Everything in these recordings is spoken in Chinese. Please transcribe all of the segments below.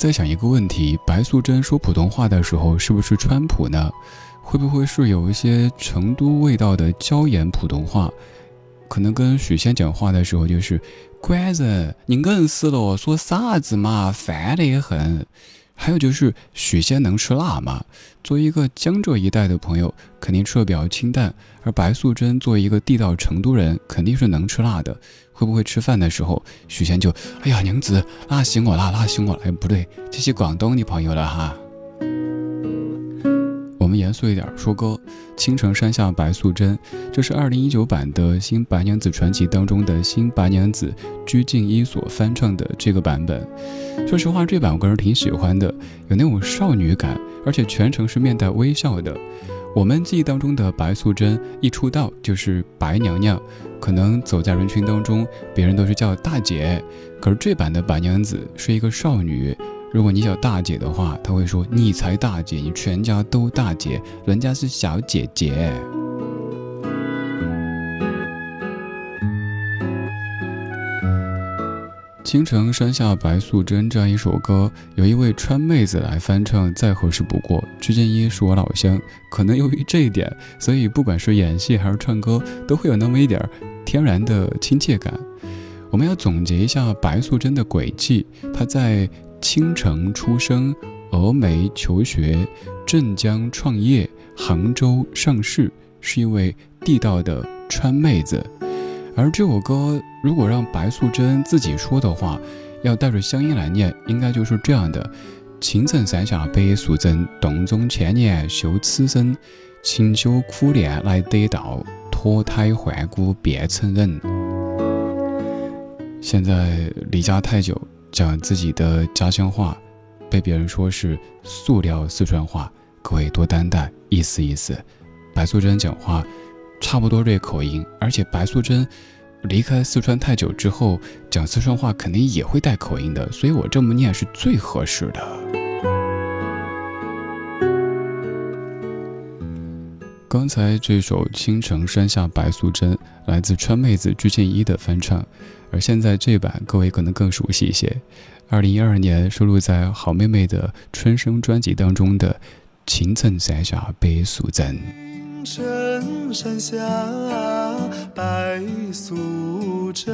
在想一个问题：白素贞说普通话的时候是不是川普呢？会不会是有一些成都味道的椒盐普通话？可能跟许仙讲话的时候就是“官人，你硬是了，说啥子嘛，烦得很。”还有就是许仙能吃辣吗？作为一个江浙一带的朋友，肯定吃的比较清淡，而白素贞作为一个地道成都人，肯定是能吃辣的。会不会吃饭的时候，许仙就哎呀娘子辣醒我了，辣醒我了！哎，不对，这是广东的朋友了哈。我们严肃一点说歌，《青城山下白素贞》，这是二零一九版的新白娘子传奇当中的新白娘子鞠婧祎所翻唱的这个版本。说实话，这版我个人挺喜欢的，有那种少女感，而且全程是面带微笑的。我们记忆当中的白素贞一出道就是白娘娘。可能走在人群当中，别人都是叫大姐，可是这版的白娘子是一个少女。如果你叫大姐的话，她会说你才大姐，你全家都大姐，人家是小姐姐。青城山下白素贞这样一首歌，有一位川妹子来翻唱，再合适不过。鞠婧祎是我老乡，可能由于这一点，所以不管是演戏还是唱歌，都会有那么一点天然的亲切感。我们要总结一下白素贞的轨迹：她在青城出生，峨眉求学，镇江创业，杭州上市，是一位地道的川妹子。而这首歌，如果让白素贞自己说的话，要带着乡音来念，应该就是这样的：青城山下白素贞，洞中千年修此身，勤修苦练来得道，脱胎换骨变成人。现在离家太久，讲自己的家乡话，被别人说是塑料四川话，各位多担待，意思意思。白素贞讲话。差不多这口音，而且白素贞离开四川太久之后，讲四川话肯定也会带口音的，所以我这么念是最合适的。刚才这首《青城山下白素贞》来自川妹子鞠婧祎的翻唱，而现在这版各位可能更熟悉一些，二零一二年收录在好妹妹的春生专辑当中的《青城山下白素贞》。青城山下白素贞。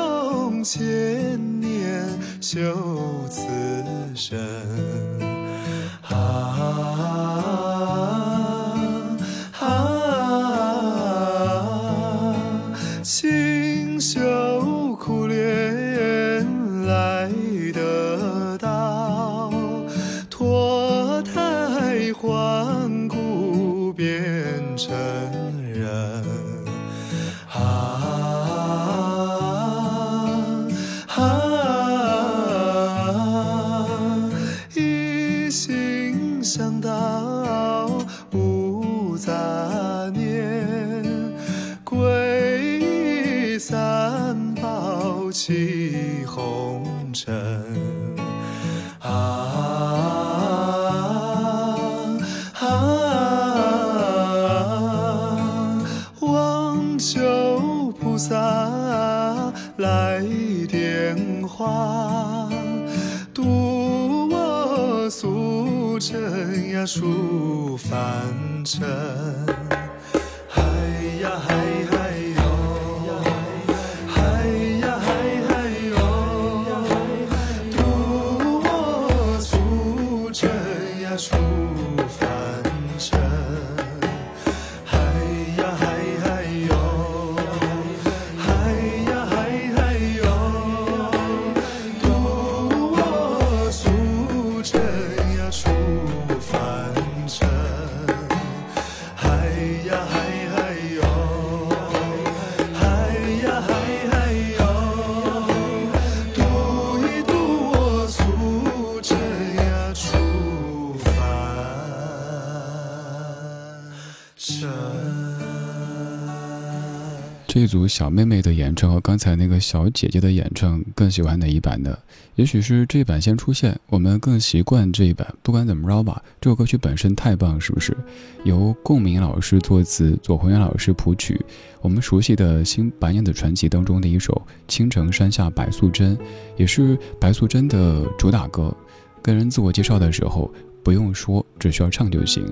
望千年修尘呀出凡尘。这组小妹妹的演唱和刚才那个小姐姐的演唱，更喜欢哪一版呢？也许是这一版先出现，我们更习惯这一版。不管怎么着吧，这首歌曲本身太棒，是不是？由共鸣老师作词，左宏元老师谱曲，我们熟悉的《新白娘子传奇》当中的一首《青城山下白素贞》，也是白素贞的主打歌。跟人自我介绍的时候，不用说，只需要唱就行。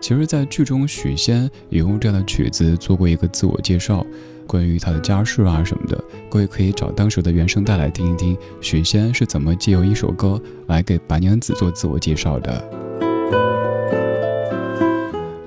其实，在剧中，许仙也用这样的曲子做过一个自我介绍。关于他的家世啊什么的，各位可以找当时的原声带来听一听，许仙是怎么借由一首歌来给白娘子做自我介绍的。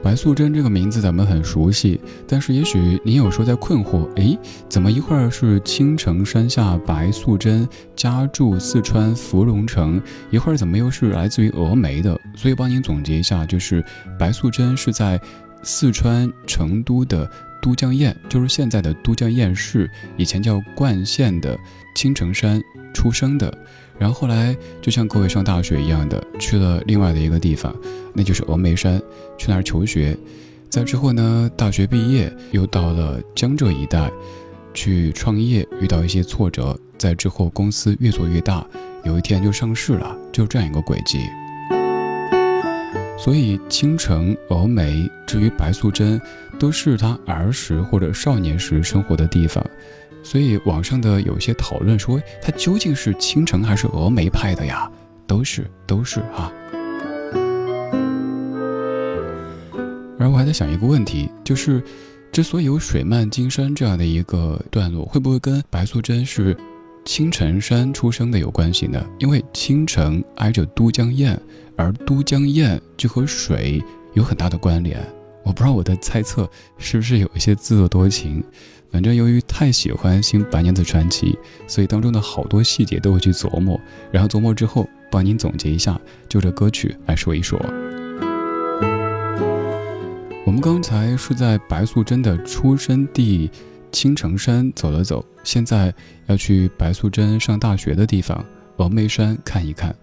白素贞这个名字咱们很熟悉，但是也许你有时候在困惑，诶，怎么一会儿是青城山下白素贞，家住四川芙蓉城，一会儿怎么又是来自于峨眉的？所以帮您总结一下，就是白素贞是在四川成都的。都江堰就是现在的都江堰市，以前叫冠县的青城山出生的，然后后来就像各位上大学一样的，去了另外的一个地方，那就是峨眉山，去那儿求学。在之后呢，大学毕业又到了江浙一带去创业，遇到一些挫折，在之后公司越做越大，有一天就上市了，就这样一个轨迹。所以，青城、峨眉，至于白素贞，都是她儿时或者少年时生活的地方。所以，网上的有些讨论说，她究竟是青城还是峨眉派的呀？都是，都是哈。而我还在想一个问题，就是之所以有水漫金山这样的一个段落，会不会跟白素贞是青城山出生的有关系呢？因为青城挨着都江堰。而都江堰就和水有很大的关联，我不知道我的猜测是不是有一些自作多情。反正由于太喜欢《新白娘子传奇》，所以当中的好多细节都会去琢磨，然后琢磨之后帮您总结一下，就这歌曲来说一说。我们刚才是在白素贞的出生地青城山走了走，现在要去白素贞上大学的地方峨眉山看一看。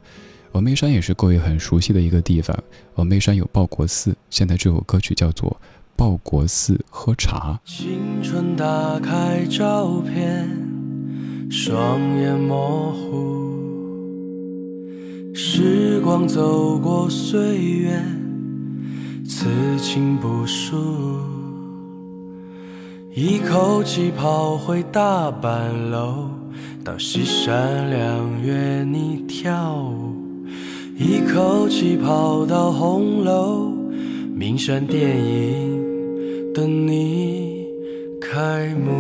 峨眉山也是各位很熟悉的一个地方。峨眉山有报国寺，现在这首歌曲叫做《报国寺喝茶》。青春打开照片，双眼模糊。时光走过岁月，此情不输。一口气跑回大板楼，到西山两月你跳舞。一口气跑到红楼名轩电影等你开幕。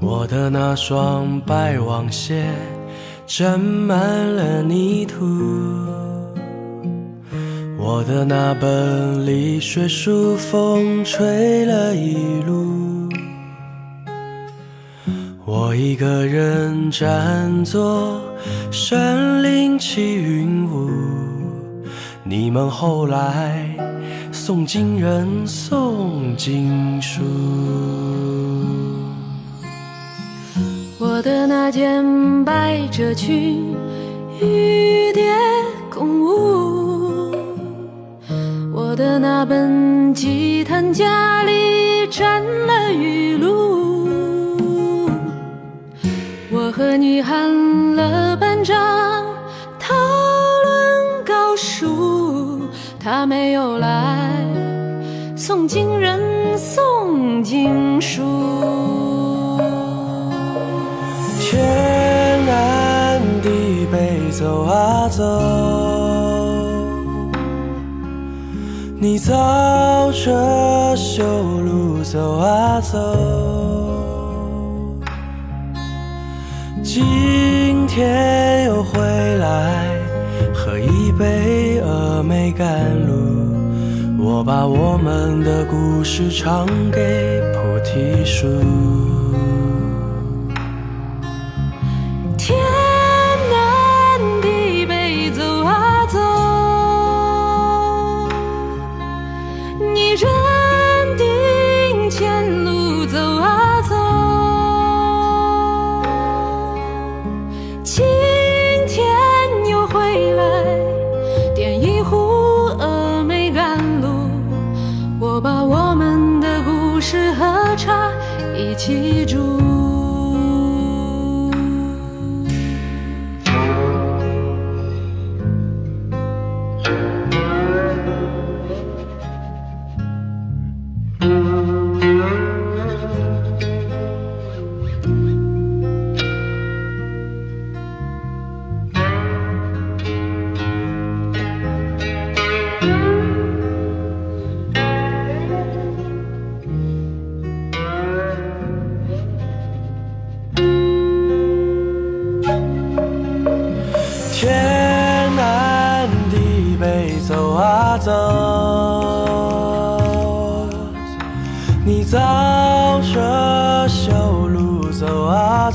我的那双白网鞋沾满了泥土，我的那本理学书风吹了一路。我一个人站坐山林起云雾，你们后来送经人送经书。我的那件百褶裙，雨蝶共舞；我的那本吉他家里沾了雨露。和你喊了班长，讨论高数，他没有来送经人送经书。天南地北走啊走，你照着修路走啊走。今天又回来喝一杯峨眉甘露，我把我们的故事唱给菩提树。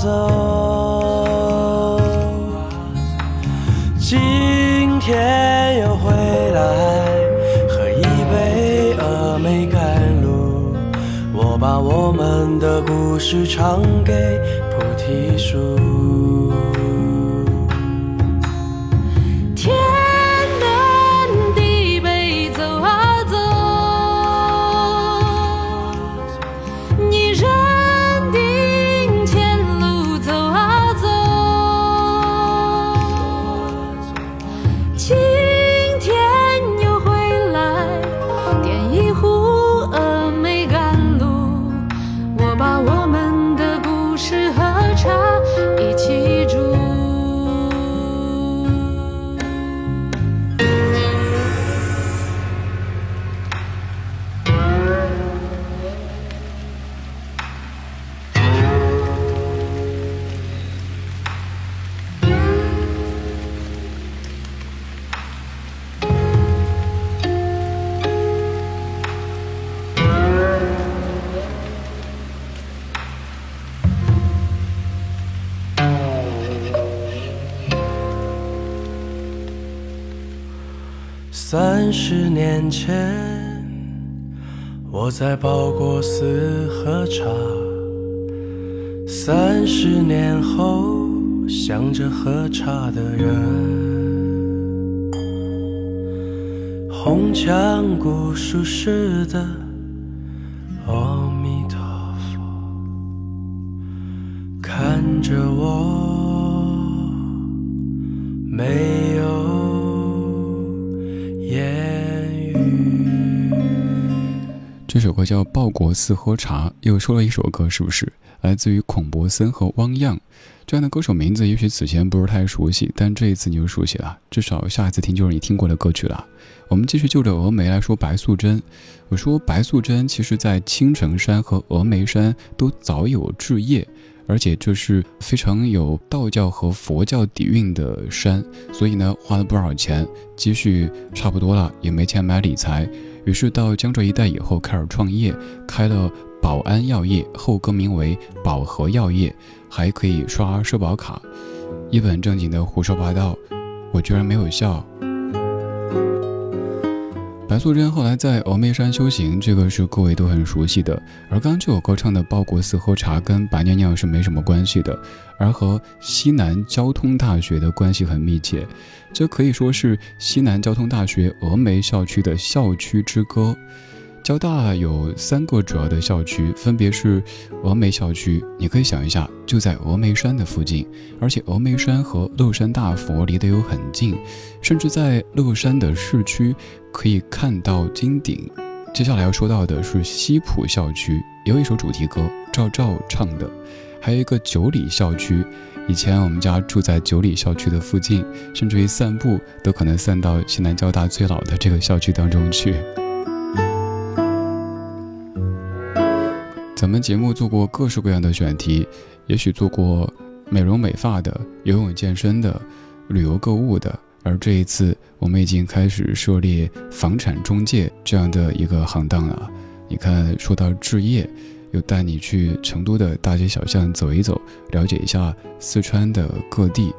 走。今天又回来喝一杯峨眉甘露，我把我们的故事唱给菩提树。三十年前，我在报国寺喝茶；三十年后，想着喝茶的人，红墙古树似的叫《报国寺喝茶》，又说了一首歌，是不是？来自于孔柏森和汪漾这样的歌手名字，也许此前不是太熟悉，但这一次你就熟悉了，至少下一次听就是你听过的歌曲了。我们继续就着峨眉来说白素贞。我说白素贞其实在青城山和峨眉山都早有置业，而且这是非常有道教和佛教底蕴的山，所以呢花了不少钱，积蓄差不多了，也没钱买理财，于是到江浙一带以后开始创业，开了保安药业，后更名为宝和药业，还可以刷社保卡，一本正经的胡说八道，我居然没有笑。白素贞后来在峨眉山修行，这个是各位都很熟悉的。而刚这首歌唱的报国寺喝茶，跟白娘娘是没什么关系的，而和西南交通大学的关系很密切。这可以说是西南交通大学峨眉校区的校区之歌。交大有三个主要的校区，分别是峨眉校区。你可以想一下，就在峨眉山的附近，而且峨眉山和乐山大佛离得又很近，甚至在乐山的市区可以看到金顶。接下来要说到的是西浦校区，有一首主题歌，赵照唱的，还有一个九里校区。以前我们家住在九里校区的附近，甚至于散步都可能散到西南交大最老的这个校区当中去。咱们节目做过各式各样的选题，也许做过美容美发的、游泳健身的、旅游购物的，而这一次我们已经开始涉猎房产中介这样的一个行当了。你看，说到置业，又带你去成都的大街小巷走一走，了解一下四川的各地。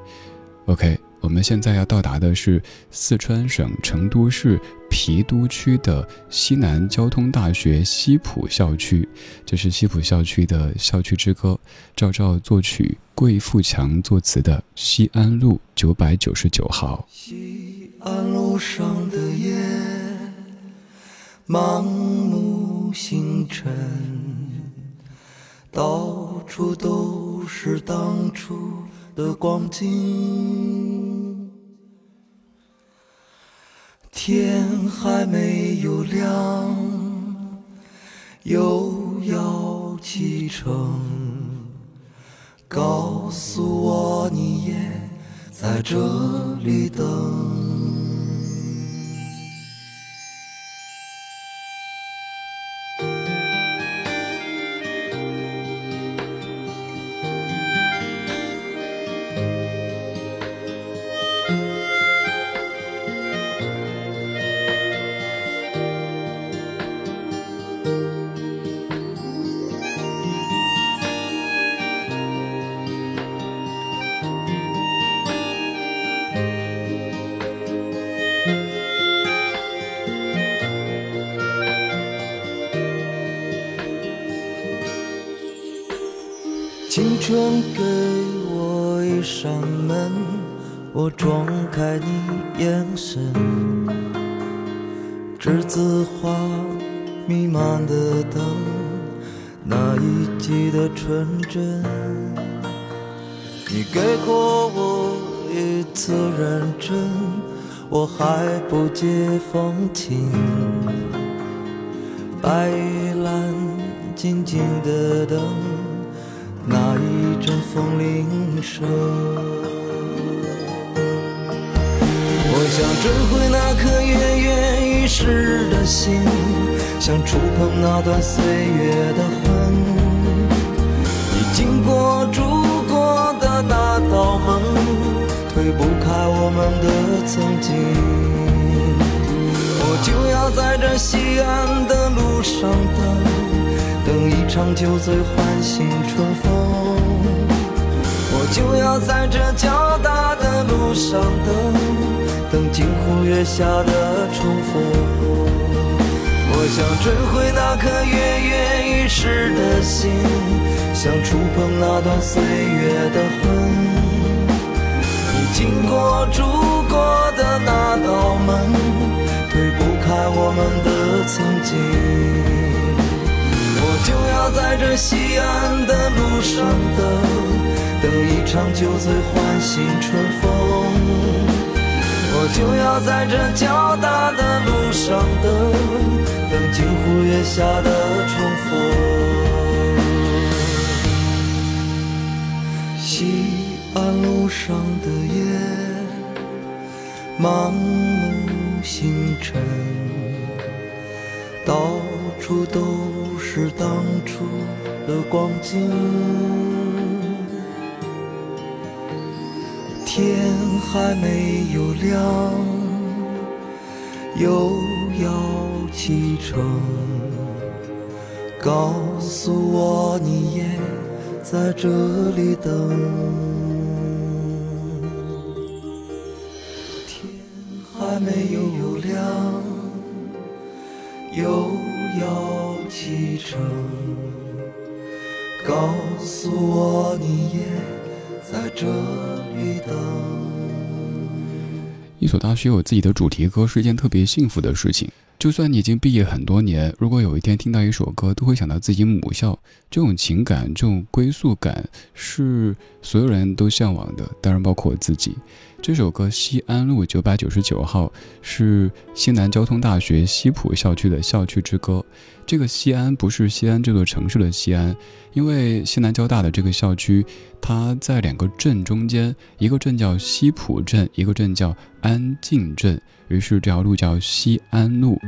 OK。我们现在要到达的是四川省成都市郫都区的西南交通大学西浦校区，这是西浦校区的校区之歌，赵照作曲，桂富强作词的《西安路九百九十九号》。西安路上的夜，盲目星辰，到处都是当初的光景。天还没有亮，又要启程。告诉我你也在这里等。青春给我一扇门，我撞开你眼神，栀子花弥漫的灯，那一季的纯真。你给过我一次认真，我还不解风情。白玉兰静静的等。那一阵风铃声，我想追回那颗跃跃欲试的心，想触碰那段岁月的痕。你经过、住过的那道门，推不开我们的曾经。我就要在这西安的路上等。等一场酒醉唤醒春风，我就要在这交大的路上等，等金湖月下的重逢。我想追回那颗跃跃欲试的心，想触碰那段岁月的痕。你经过、住过的那道门，推不开我们的曾经。我就要在这西安的路上等，等一场酒醉唤醒春风。我就要在这交大的路上等，等金湖月下的重逢。西安路上的夜，盲目星辰，到处都。是当初的光景。天还没有亮，又要启程。告诉我你也在这里等。天还没有亮，又程。告诉我你也在这里等。一所大学有自己的主题歌是一件特别幸福的事情。就算你已经毕业很多年，如果有一天听到一首歌，都会想到自己母校。这种情感，这种归宿感，是所有人都向往的，当然包括我自己。这首歌《西安路九百九十九号》是西南交通大学西浦校区的校区之歌。这个西安不是西安这座城市的西安，因为西南交大的这个校区，它在两个镇中间，一个镇叫西浦镇，一个镇叫安靖镇。于是这条路叫西安路。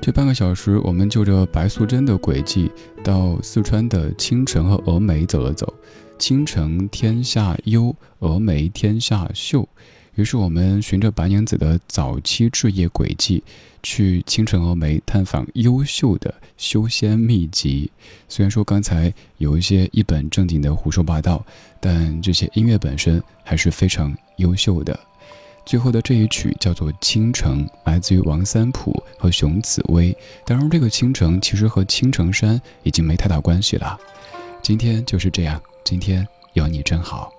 这半个小时，我们就着白素贞的轨迹，到四川的青城和峨眉走了走。青城天下幽，峨眉天下秀。于是我们循着白娘子的早期置业轨迹，去青城峨眉探访优秀的修仙秘籍。虽然说刚才有一些一本正经的胡说八道，但这些音乐本身还是非常优秀的。最后的这一曲叫做《青城》，来自于王三普和熊紫薇。当然，这个青城其实和青城山已经没太大关系了。今天就是这样，今天有你真好。